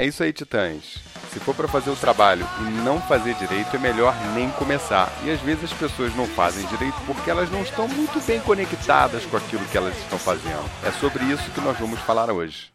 É isso aí, titãs. Se for para fazer o trabalho e não fazer direito, é melhor nem começar. E às vezes as pessoas não fazem direito porque elas não estão muito bem conectadas com aquilo que elas estão fazendo. É sobre isso que nós vamos falar hoje.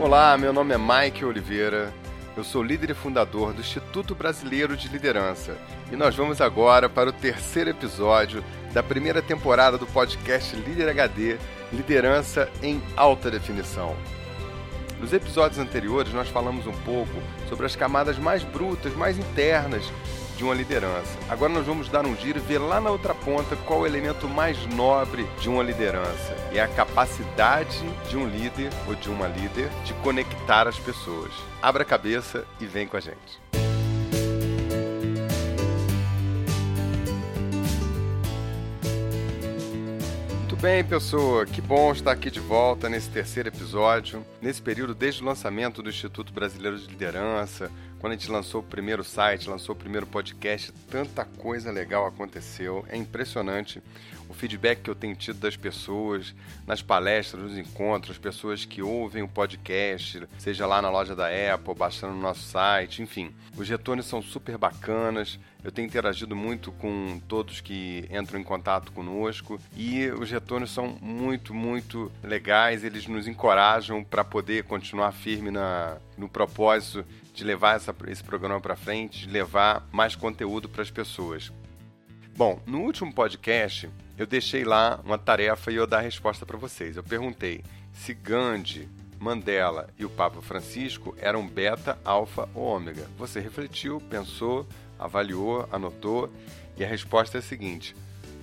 Olá, meu nome é Mike Oliveira. Eu sou líder e fundador do Instituto Brasileiro de Liderança e nós vamos agora para o terceiro episódio da primeira temporada do podcast Líder HD Liderança em Alta Definição. Nos episódios anteriores, nós falamos um pouco sobre as camadas mais brutas, mais internas de uma liderança. Agora nós vamos dar um giro e ver lá na outra ponta qual o elemento mais nobre de uma liderança. É a capacidade de um líder ou de uma líder de conectar as pessoas. Abra a cabeça e vem com a gente. Bem, pessoa, que bom estar aqui de volta nesse terceiro episódio. Nesse período, desde o lançamento do Instituto Brasileiro de Liderança, quando a gente lançou o primeiro site, lançou o primeiro podcast, tanta coisa legal aconteceu. É impressionante o feedback que eu tenho tido das pessoas nas palestras, nos encontros, as pessoas que ouvem o podcast, seja lá na loja da Apple, baixando no nosso site, enfim. Os retornos são super bacanas. Eu tenho interagido muito com todos que entram em contato conosco e os retornos são muito, muito legais. Eles nos encorajam para poder continuar firme na, no propósito de levar essa, esse programa para frente, de levar mais conteúdo para as pessoas. Bom, no último podcast eu deixei lá uma tarefa e eu dar a resposta para vocês. Eu perguntei se Gandhi, Mandela e o Papa Francisco eram beta, alfa ou ômega. Você refletiu, pensou, avaliou, anotou e a resposta é a seguinte: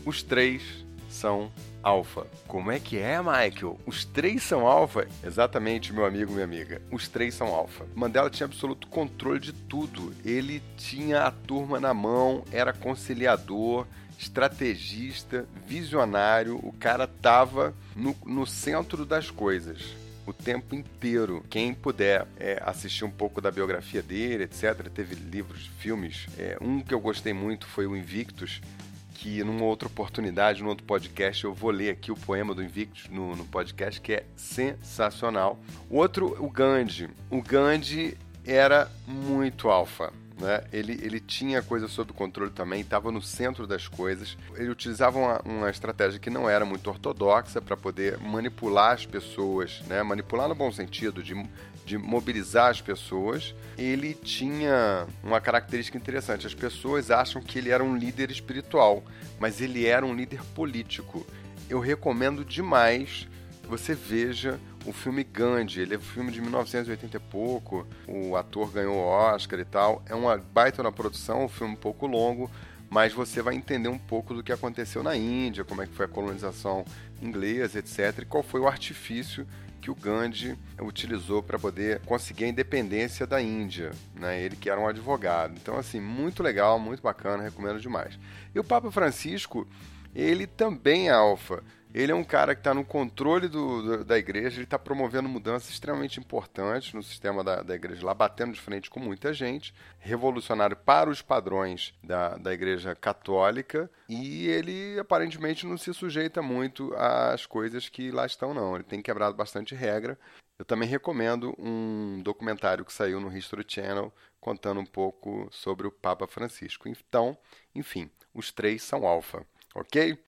os três são alfa. Como é que é, Michael? Os três são alfa? Exatamente, meu amigo, minha amiga. Os três são alfa. Mandela tinha absoluto controle de tudo. Ele tinha a turma na mão, era conciliador, estrategista, visionário. O cara tava no, no centro das coisas o tempo inteiro. Quem puder é, assistir um pouco da biografia dele, etc., teve livros, filmes. É, um que eu gostei muito foi o Invictus, que numa outra oportunidade, num outro podcast, eu vou ler aqui o poema do Invictus no, no podcast, que é sensacional. O outro, o Gandhi. O Gandhi era muito alfa. Né? Ele, ele tinha coisa sob controle também, estava no centro das coisas. Ele utilizava uma, uma estratégia que não era muito ortodoxa para poder manipular as pessoas, né? manipular no bom sentido, de de mobilizar as pessoas, ele tinha uma característica interessante. As pessoas acham que ele era um líder espiritual, mas ele era um líder político. Eu recomendo demais que você veja o filme Gandhi. Ele é um filme de 1980 e pouco. O ator ganhou o Oscar e tal. É uma baita na produção, um filme um pouco longo, mas você vai entender um pouco do que aconteceu na Índia, como é que foi a colonização inglesa, etc. E qual foi o artifício que o Gandhi utilizou para poder conseguir a independência da Índia, né? Ele que era um advogado. Então, assim, muito legal, muito bacana, recomendo demais. E o Papa Francisco, ele também é alfa. Ele é um cara que está no controle do, do, da igreja, ele está promovendo mudanças extremamente importantes no sistema da, da, igreja lá, batendo de frente com muita gente, revolucionário para os padrões da, da igreja católica, e ele aparentemente não se sujeita muito às coisas que lá estão, não. Ele tem quebrado bastante regra. Eu também recomendo um documentário que saiu no History Channel contando um pouco sobre o Papa Francisco. Então, enfim, os três são alfa, ok?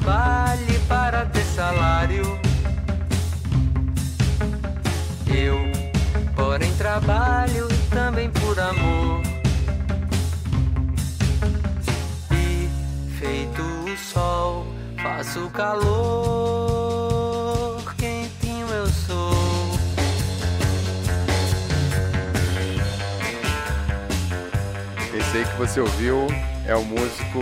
Trabalhe para ter salário. Eu, porém, trabalho também por amor. E feito o sol, faço calor. Esse aí que você ouviu é o músico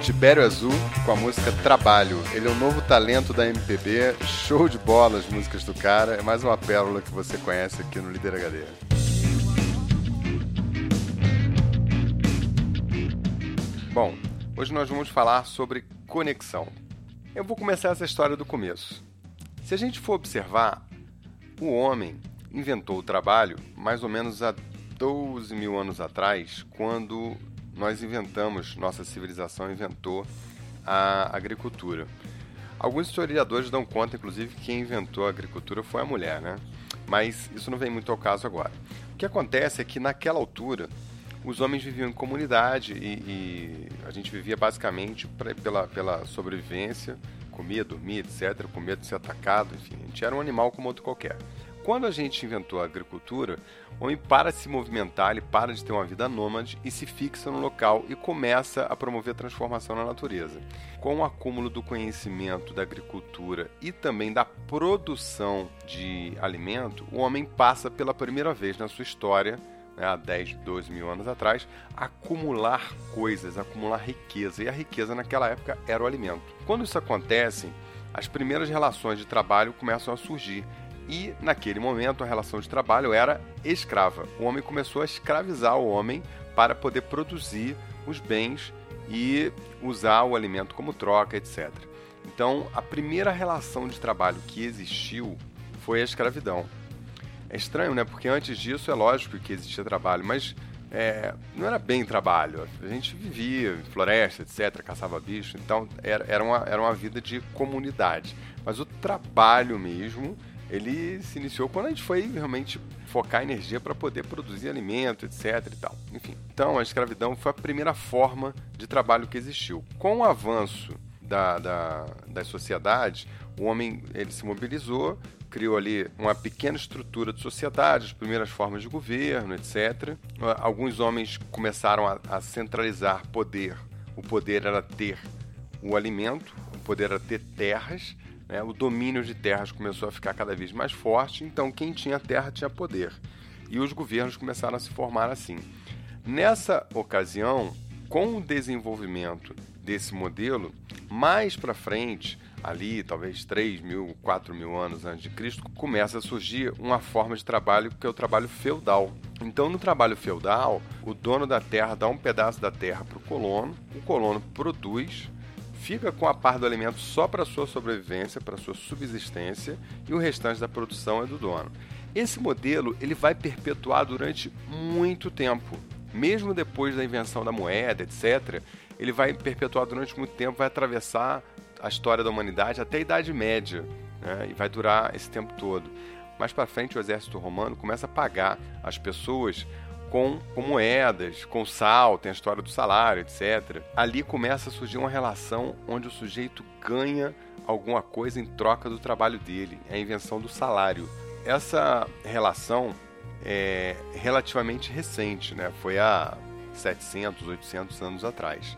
Tibério Azul com a música Trabalho. Ele é um novo talento da MPB, show de bola as músicas do cara. É mais uma pérola que você conhece aqui no Líder HD. Bom, hoje nós vamos falar sobre conexão. Eu vou começar essa história do começo. Se a gente for observar, o homem inventou o trabalho mais ou menos há 12 mil anos atrás, quando nós inventamos, nossa civilização inventou a agricultura. Alguns historiadores dão conta, inclusive, que quem inventou a agricultura foi a mulher, né? Mas isso não vem muito ao caso agora. O que acontece é que naquela altura os homens viviam em comunidade e, e a gente vivia basicamente pra, pela, pela sobrevivência, comia, dormia, etc., com medo de ser atacado, enfim, a gente era um animal como outro qualquer. Quando a gente inventou a agricultura, o homem para de se movimentar, ele para de ter uma vida nômade e se fixa no local e começa a promover a transformação na natureza. Com o acúmulo do conhecimento da agricultura e também da produção de alimento, o homem passa pela primeira vez na sua história né, há 10, 12 mil anos atrás, acumular coisas, acumular riqueza. E a riqueza naquela época era o alimento. Quando isso acontece, as primeiras relações de trabalho começam a surgir e naquele momento a relação de trabalho era escrava. O homem começou a escravizar o homem para poder produzir os bens e usar o alimento como troca, etc. Então, a primeira relação de trabalho que existiu foi a escravidão. É estranho, né? Porque antes disso é lógico que existia trabalho, mas é, não era bem trabalho. A gente vivia em floresta, etc., caçava bicho, então era, era, uma, era uma vida de comunidade. Mas o trabalho mesmo ele se iniciou quando a gente foi realmente focar energia para poder produzir alimento, etc e tal. Enfim, então a escravidão foi a primeira forma de trabalho que existiu. Com o avanço da, da, das sociedades, o homem ele se mobilizou, criou ali uma pequena estrutura de sociedade, as primeiras formas de governo, etc. Alguns homens começaram a, a centralizar poder. O poder era ter o alimento, o poder era ter terras, né? O domínio de terras começou a ficar cada vez mais forte, então quem tinha terra tinha poder. E os governos começaram a se formar assim. Nessa ocasião, com o desenvolvimento desse modelo, mais para frente, ali talvez 3 mil, 4 mil anos antes de Cristo, começa a surgir uma forma de trabalho que é o trabalho feudal. Então, no trabalho feudal, o dono da terra dá um pedaço da terra para o colono, o colono produz, fica com a parte do alimento só para sua sobrevivência, para sua subsistência, e o restante da produção é do dono. Esse modelo ele vai perpetuar durante muito tempo. Mesmo depois da invenção da moeda, etc., ele vai perpetuar durante muito tempo, vai atravessar a história da humanidade até a Idade Média, né? e vai durar esse tempo todo. Mais para frente, o exército romano começa a pagar as pessoas com, com moedas, com sal, tem a história do salário, etc. Ali começa a surgir uma relação onde o sujeito ganha alguma coisa em troca do trabalho dele, é a invenção do salário. Essa relação é relativamente recente, né? foi há 700, 800 anos atrás.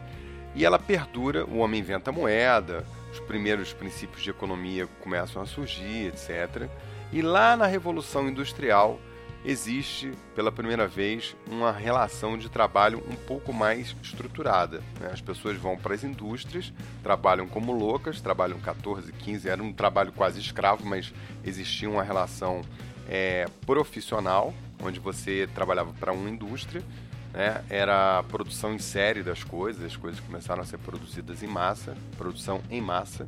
E ela perdura, o homem inventa moeda, os primeiros princípios de economia começam a surgir, etc. E lá na Revolução Industrial, existe pela primeira vez uma relação de trabalho um pouco mais estruturada. Né? As pessoas vão para as indústrias, trabalham como loucas, trabalham 14, 15, era um trabalho quase escravo, mas existia uma relação é, profissional, onde você trabalhava para uma indústria, né? era a produção em série das coisas, as coisas começaram a ser produzidas em massa, produção em massa,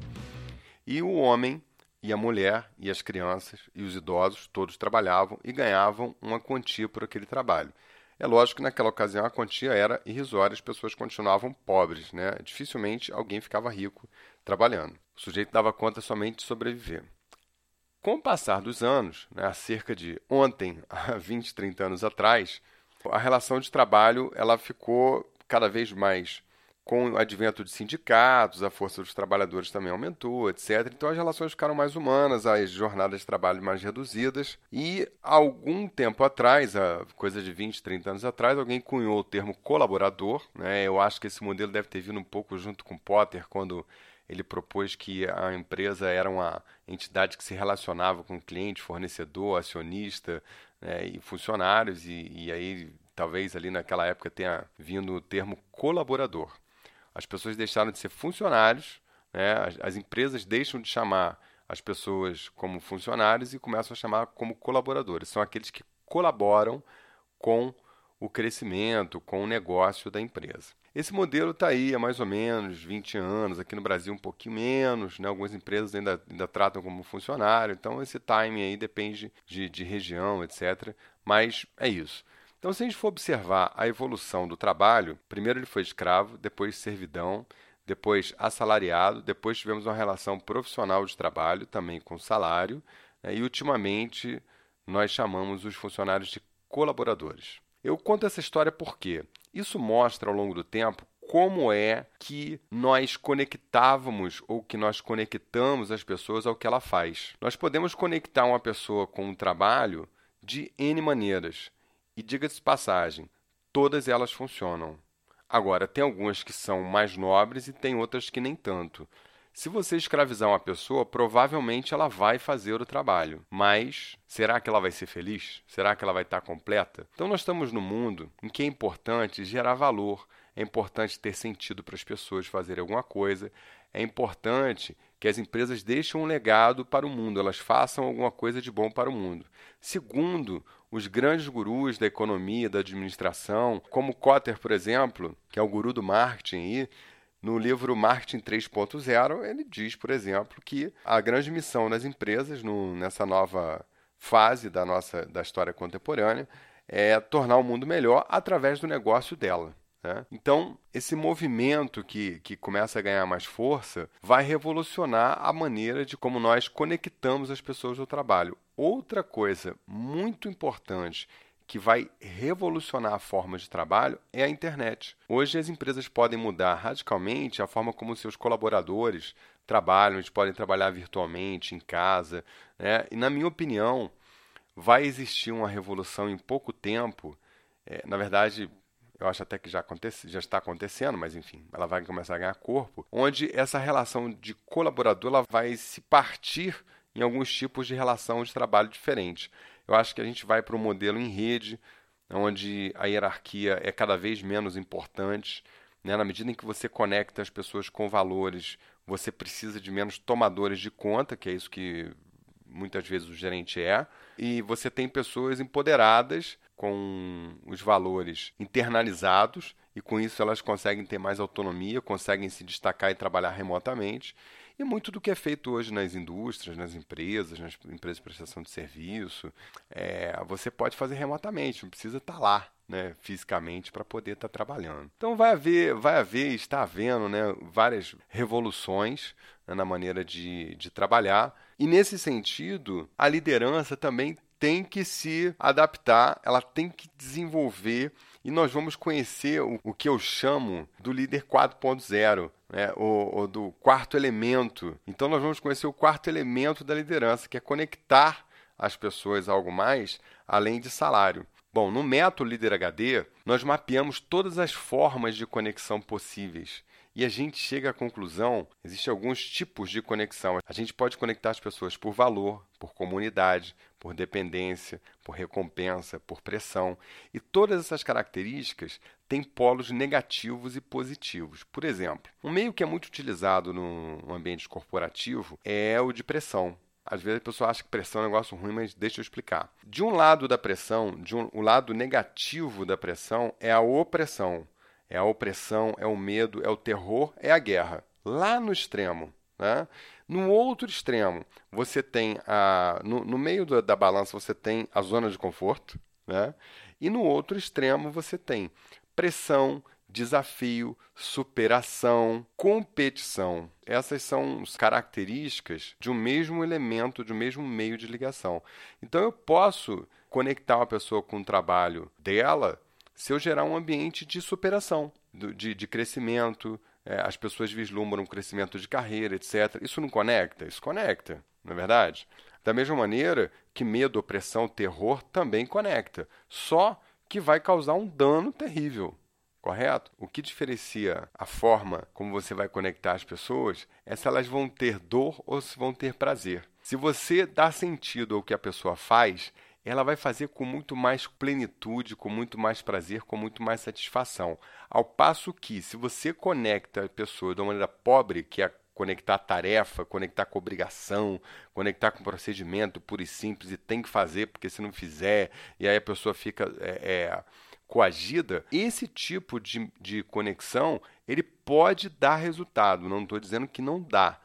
e o homem e a mulher e as crianças e os idosos todos trabalhavam e ganhavam uma quantia por aquele trabalho. É lógico que naquela ocasião a quantia era irrisória, as pessoas continuavam pobres, né? Dificilmente alguém ficava rico trabalhando. O sujeito dava conta somente de sobreviver. Com o passar dos anos, né, cerca de ontem, há 20, 30 anos atrás, a relação de trabalho ela ficou cada vez mais com o advento de sindicatos, a força dos trabalhadores também aumentou, etc. Então as relações ficaram mais humanas, as jornadas de trabalho mais reduzidas. E algum tempo atrás, coisa de 20, 30 anos atrás, alguém cunhou o termo colaborador. Né? Eu acho que esse modelo deve ter vindo um pouco junto com Potter, quando ele propôs que a empresa era uma entidade que se relacionava com cliente, fornecedor, acionista né, e funcionários, e, e aí talvez ali naquela época tenha vindo o termo colaborador. As pessoas deixaram de ser funcionários, né? as, as empresas deixam de chamar as pessoas como funcionários e começam a chamar como colaboradores. São aqueles que colaboram com o crescimento, com o negócio da empresa. Esse modelo está aí há mais ou menos 20 anos, aqui no Brasil um pouquinho menos, né? algumas empresas ainda, ainda tratam como funcionário, então esse timing aí depende de, de região, etc. Mas é isso. Então, se a gente for observar a evolução do trabalho, primeiro ele foi escravo, depois servidão, depois assalariado, depois tivemos uma relação profissional de trabalho, também com salário, né? e ultimamente nós chamamos os funcionários de colaboradores. Eu conto essa história porque isso mostra ao longo do tempo como é que nós conectávamos ou que nós conectamos as pessoas ao que ela faz. Nós podemos conectar uma pessoa com um trabalho de N maneiras. E diga-se passagem, todas elas funcionam. Agora, tem algumas que são mais nobres e tem outras que nem tanto. Se você escravizar uma pessoa, provavelmente ela vai fazer o trabalho. Mas será que ela vai ser feliz? Será que ela vai estar completa? Então, nós estamos num mundo em que é importante gerar valor, é importante ter sentido para as pessoas fazerem alguma coisa, é importante que as empresas deixem um legado para o mundo, elas façam alguma coisa de bom para o mundo. Segundo, os grandes gurus da economia, da administração, como Kotter, por exemplo, que é o guru do marketing, no livro Marketing 3.0, ele diz, por exemplo, que a grande missão das empresas no, nessa nova fase da nossa da história contemporânea é tornar o mundo melhor através do negócio dela. Né? Então, esse movimento que, que começa a ganhar mais força vai revolucionar a maneira de como nós conectamos as pessoas ao trabalho. Outra coisa muito importante que vai revolucionar a forma de trabalho é a internet. Hoje as empresas podem mudar radicalmente a forma como seus colaboradores trabalham, eles podem trabalhar virtualmente, em casa. Né? E, na minha opinião, vai existir uma revolução em pouco tempo. É, na verdade, eu acho até que já, acontece, já está acontecendo, mas enfim, ela vai começar a ganhar corpo, onde essa relação de colaborador ela vai se partir em alguns tipos de relação de trabalho diferentes. Eu acho que a gente vai para um modelo em rede, onde a hierarquia é cada vez menos importante. Né? Na medida em que você conecta as pessoas com valores, você precisa de menos tomadores de conta, que é isso que muitas vezes o gerente é, e você tem pessoas empoderadas com os valores internalizados e com isso elas conseguem ter mais autonomia, conseguem se destacar e trabalhar remotamente. E muito do que é feito hoje nas indústrias, nas empresas, nas empresas de prestação de serviço, é, você pode fazer remotamente, não precisa estar lá. Né, fisicamente para poder estar trabalhando. Então vai haver, vai haver, está havendo né, várias revoluções né, na maneira de, de trabalhar. E nesse sentido, a liderança também tem que se adaptar, ela tem que desenvolver e nós vamos conhecer o, o que eu chamo do líder 4.0, né, ou, ou do quarto elemento. Então, nós vamos conhecer o quarto elemento da liderança, que é conectar as pessoas a algo mais além de salário. Bom, no método Líder HD, nós mapeamos todas as formas de conexão possíveis e a gente chega à conclusão, existem alguns tipos de conexão. A gente pode conectar as pessoas por valor, por comunidade, por dependência, por recompensa, por pressão. E todas essas características têm polos negativos e positivos. Por exemplo, um meio que é muito utilizado no ambiente corporativo é o de pressão. Às vezes a pessoa acha que pressão é um negócio ruim, mas deixa eu explicar. De um lado da pressão, de um, o lado negativo da pressão é a opressão. É a opressão, é o medo, é o terror, é a guerra. Lá no extremo. Né? No outro extremo, você tem a. No, no meio da, da, balança, você tem a zona de conforto. Né? E no outro extremo, você tem pressão, desafio, superação, competição. Essas são características de um mesmo elemento, de um mesmo meio de ligação. Então eu posso conectar uma pessoa com o trabalho dela se eu gerar um ambiente de superação, de, de crescimento, é, as pessoas vislumbram um crescimento de carreira, etc. Isso não conecta? Isso conecta, não é verdade? Da mesma maneira que medo, opressão, terror também conecta, só que vai causar um dano terrível. Correto? O que diferencia a forma como você vai conectar as pessoas é se elas vão ter dor ou se vão ter prazer. Se você dá sentido ao que a pessoa faz, ela vai fazer com muito mais plenitude, com muito mais prazer, com muito mais satisfação. Ao passo que, se você conecta a pessoa de uma maneira pobre, que é conectar tarefa, conectar com obrigação, conectar com procedimento puro e simples e tem que fazer porque se não fizer, e aí a pessoa fica é, é, coagida, esse tipo de, de conexão ele pode dar resultado. Não estou dizendo que não dá,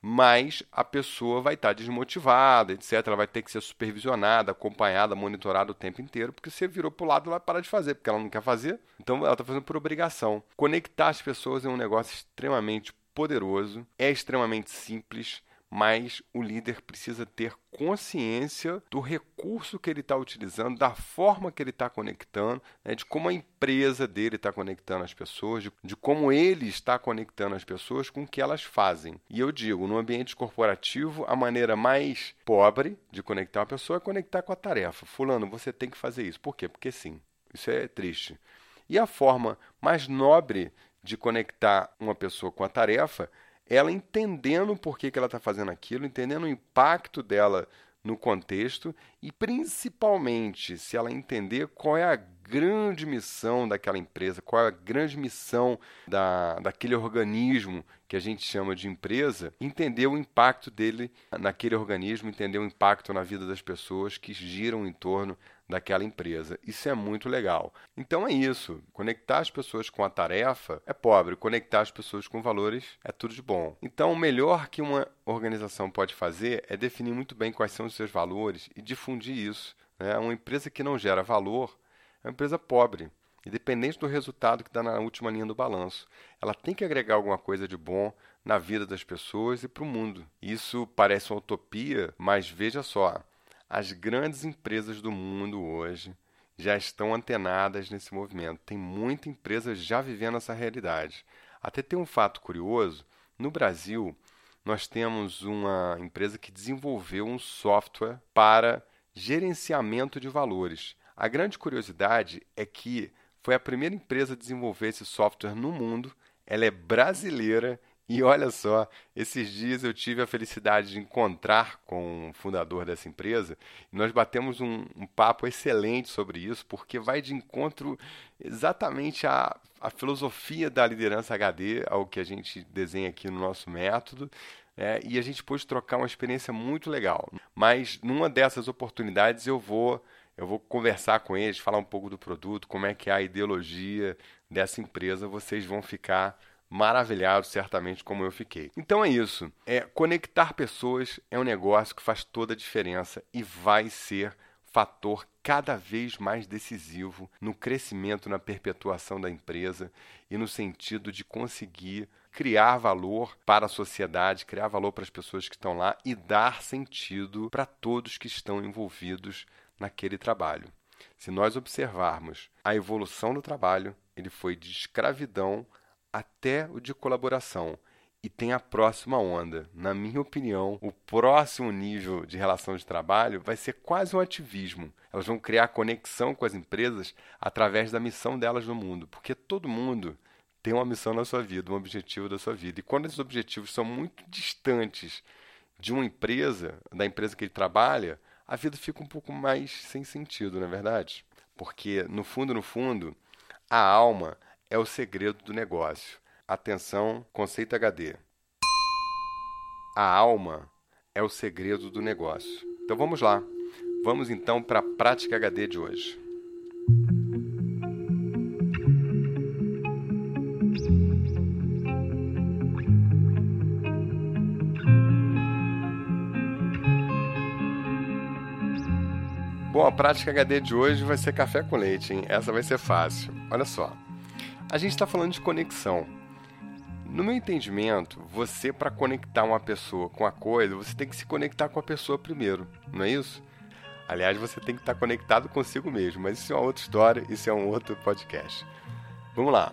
mas a pessoa vai estar desmotivada, etc. Ela vai ter que ser supervisionada, acompanhada, monitorada o tempo inteiro, porque você virou para o lado, ela vai parar de fazer, porque ela não quer fazer, então ela está fazendo por obrigação. Conectar as pessoas é um negócio extremamente poderoso, é extremamente simples, mas o líder precisa ter consciência do recurso que ele está utilizando, da forma que ele está conectando, né, de como a empresa dele está conectando as pessoas, de, de, como ele está conectando as pessoas com o que elas fazem. E eu digo, no ambiente corporativo, a maneira mais pobre de conectar uma pessoa é conectar com a tarefa. Fulano, você tem que fazer isso. Por quê? Porque sim. Isso é triste. E a forma mais nobre de conectar uma pessoa com a tarefa ela entendendo por que, que ela está fazendo aquilo, entendendo o impacto dela no contexto e principalmente se ela entender qual é a grande missão daquela empresa, qual é a grande missão da, daquele organismo que a gente chama de empresa, entender o impacto dele naquele organismo, entender o impacto na vida das pessoas que giram em torno daquela empresa. Isso é muito legal. Então é isso. Conectar as pessoas com a tarefa é pobre, conectar as pessoas com valores é tudo de bom. Então, o melhor que uma organização pode fazer é definir muito bem quais são os seus valores e difundir isso. Né? Uma empresa que não gera valor é uma empresa pobre. Independente do resultado que dá na última linha do balanço, ela tem que agregar alguma coisa de bom na vida das pessoas e para o mundo. Isso parece uma utopia, mas veja só, as grandes empresas do mundo hoje já estão antenadas nesse movimento. Tem muita empresa já vivendo essa realidade. Até tem um fato curioso: no Brasil, nós temos uma empresa que desenvolveu um software para gerenciamento de valores. A grande curiosidade é que foi a primeira empresa a desenvolver esse software no mundo. Ela é brasileira e olha só, esses dias eu tive a felicidade de encontrar com o fundador dessa empresa e nós batemos um, um papo excelente sobre isso, porque vai de encontro exatamente à, à filosofia da liderança HD, ao que a gente desenha aqui no nosso método. É, e a gente pôde trocar uma experiência muito legal. Mas numa dessas oportunidades eu vou eu vou conversar com eles, falar um pouco do produto, como é que é a ideologia dessa empresa, vocês vão ficar maravilhado, certamente, como eu fiquei. Então é isso. É, conectar pessoas é um negócio que faz toda a diferença e vai ser fator cada vez mais decisivo no crescimento, na perpetuação da empresa e no sentido de conseguir criar valor para a sociedade, criar valor para as pessoas que estão lá e dar sentido para todos que estão envolvidos naquele trabalho. Se nós observarmos a evolução do trabalho, ele foi de escravidão até o de colaboração. E tem a próxima onda. Na minha opinião, o próximo nível de relação de trabalho vai ser quase um ativismo. Elas vão criar conexão com as empresas através da missão delas no mundo, porque todo mundo tem uma missão na sua vida, um objetivo da sua vida. E quando esses objetivos são muito distantes de uma empresa, da empresa que ele trabalha, a vida fica um pouco mais sem sentido, não é verdade? Porque, no fundo, no fundo, a alma é o segredo do negócio. Atenção, conceito HD. A alma é o segredo do negócio. Então vamos lá. Vamos então para a prática HD de hoje. Bom, a prática HD de hoje vai ser café com leite, hein? Essa vai ser fácil. Olha só. A gente está falando de conexão. No meu entendimento, você, para conectar uma pessoa com a coisa, você tem que se conectar com a pessoa primeiro, não é isso? Aliás, você tem que estar conectado consigo mesmo, mas isso é uma outra história, isso é um outro podcast. Vamos lá.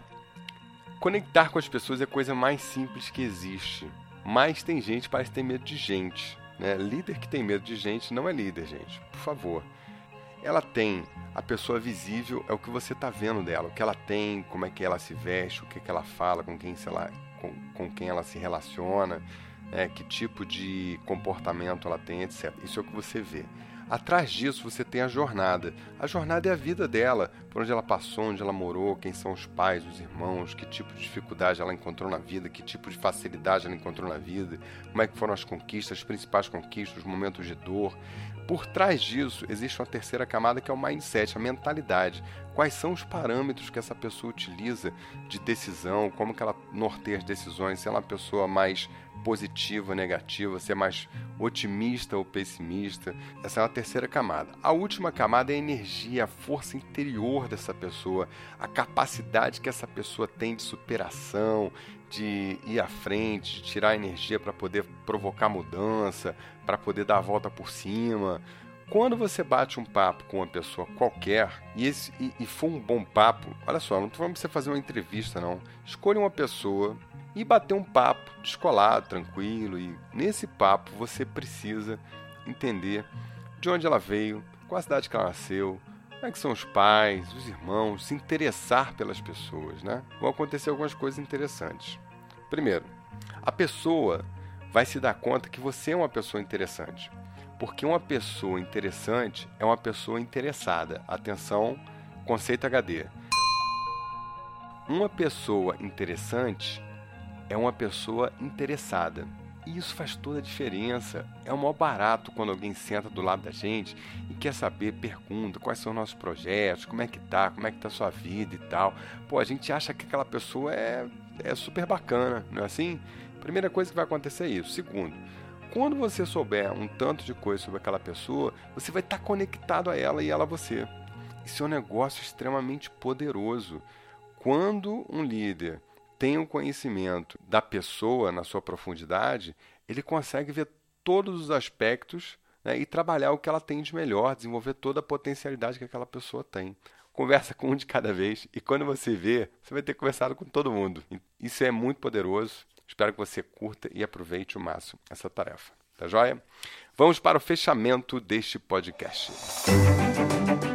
Conectar com as pessoas é a coisa mais simples que existe. Mas tem gente que parece ter medo de gente. Né? Líder que tem medo de gente não é líder, gente. Por favor. Ela tem a pessoa visível, é o que você está vendo dela, o que ela tem, como é que ela se veste, o que, que ela fala, com quem, ela, com, com quem ela se relaciona, né, que tipo de comportamento ela tem, etc. Isso é o que você vê. Atrás disso você tem a jornada. A jornada é a vida dela, por onde ela passou, onde ela morou, quem são os pais, os irmãos, que tipo de dificuldade ela encontrou na vida, que tipo de facilidade ela encontrou na vida, como é que foram as conquistas, as principais conquistas, os momentos de dor. Por trás disso existe uma terceira camada que é o mindset, a mentalidade. Quais são os parâmetros que essa pessoa utiliza de decisão, como que ela norteia as decisões, se ela é uma pessoa mais positiva, negativa, se é mais otimista ou pessimista. Essa é a terceira camada. A última camada é a energia, a força interior dessa pessoa, a capacidade que essa pessoa tem de superação, de ir à frente, de tirar energia para poder provocar mudança, para poder dar a volta por cima. Quando você bate um papo com uma pessoa qualquer e, esse, e, e for um bom papo, olha só, não estou falando você fazer uma entrevista, não. Escolha uma pessoa e bater um papo descolado, tranquilo. E nesse papo você precisa entender de onde ela veio, qual a cidade que ela nasceu, como é que são os pais, os irmãos, se interessar pelas pessoas, né? Vão acontecer algumas coisas interessantes. Primeiro, a pessoa vai se dar conta que você é uma pessoa interessante. Porque uma pessoa interessante é uma pessoa interessada. Atenção, conceito HD. Uma pessoa interessante é uma pessoa interessada. E isso faz toda a diferença. É o maior barato quando alguém senta do lado da gente e quer saber, pergunta quais são os nossos projetos, como é que tá, como é que tá a sua vida e tal. Pô, a gente acha que aquela pessoa é, é super bacana, não é assim? Primeira coisa que vai acontecer é isso. Segundo, quando você souber um tanto de coisa sobre aquela pessoa, você vai estar conectado a ela e ela a você. Isso é um negócio extremamente poderoso. Quando um líder tem o conhecimento da pessoa na sua profundidade, ele consegue ver todos os aspectos né, e trabalhar o que ela tem de melhor, desenvolver toda a potencialidade que aquela pessoa tem. Conversa com um de cada vez e quando você vê, você vai ter conversado com todo mundo. Isso é muito poderoso. Espero que você curta e aproveite o máximo essa tarefa. Tá joia? Vamos para o fechamento deste podcast. Bom,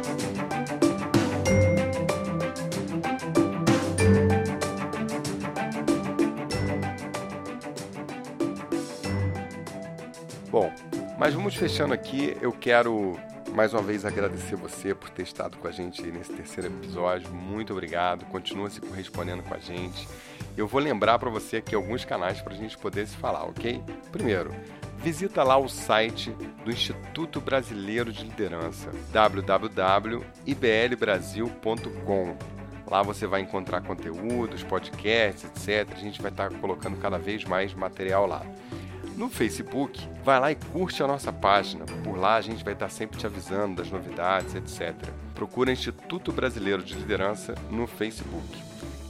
mas vamos fechando aqui. Eu quero mais uma vez agradecer você por ter estado com a gente nesse terceiro episódio. Muito obrigado. Continua se correspondendo com a gente. Eu vou lembrar para você aqui alguns canais para a gente poder se falar, ok? Primeiro, visita lá o site do Instituto Brasileiro de Liderança, www.iblbrasil.com. Lá você vai encontrar conteúdos, podcasts, etc. A gente vai estar colocando cada vez mais material lá no Facebook, vai lá e curte a nossa página. Por lá a gente vai estar sempre te avisando das novidades, etc. Procura Instituto Brasileiro de Liderança no Facebook.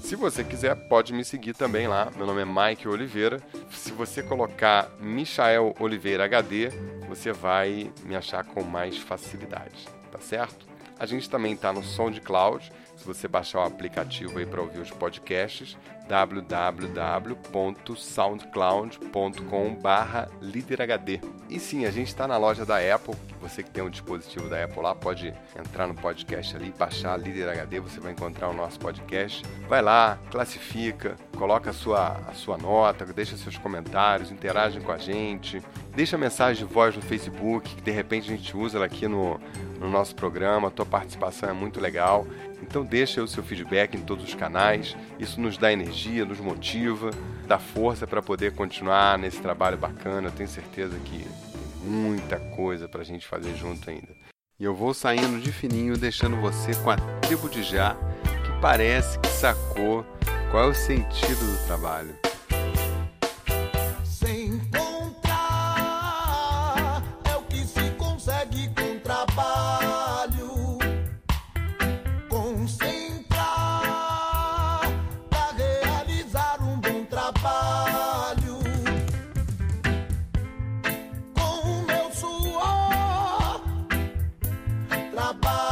Se você quiser, pode me seguir também lá. Meu nome é Mike Oliveira. Se você colocar Michael Oliveira HD, você vai me achar com mais facilidade, tá certo? A gente também está no SoundCloud. Se você baixar o aplicativo aí para ouvir os podcasts, www.soundcloud.com/liderhd. E sim, a gente está na loja da Apple. Você que tem um dispositivo da Apple lá pode entrar no podcast ali, baixar Líder HD, você vai encontrar o nosso podcast. Vai lá, classifica, coloca a sua, a sua nota, deixa seus comentários, interage com a gente, deixa mensagem de voz no Facebook, que de repente a gente usa ela aqui no, no nosso programa. A tua participação é muito legal. Então deixa o seu feedback em todos os canais. Isso nos dá energia, nos motiva, dá força para poder continuar nesse trabalho bacana. Eu tenho certeza que tem muita coisa para a gente fazer junto ainda. E eu vou saindo de fininho, deixando você com a tribo de já, que parece que sacou qual é o sentido do trabalho. Trabalho.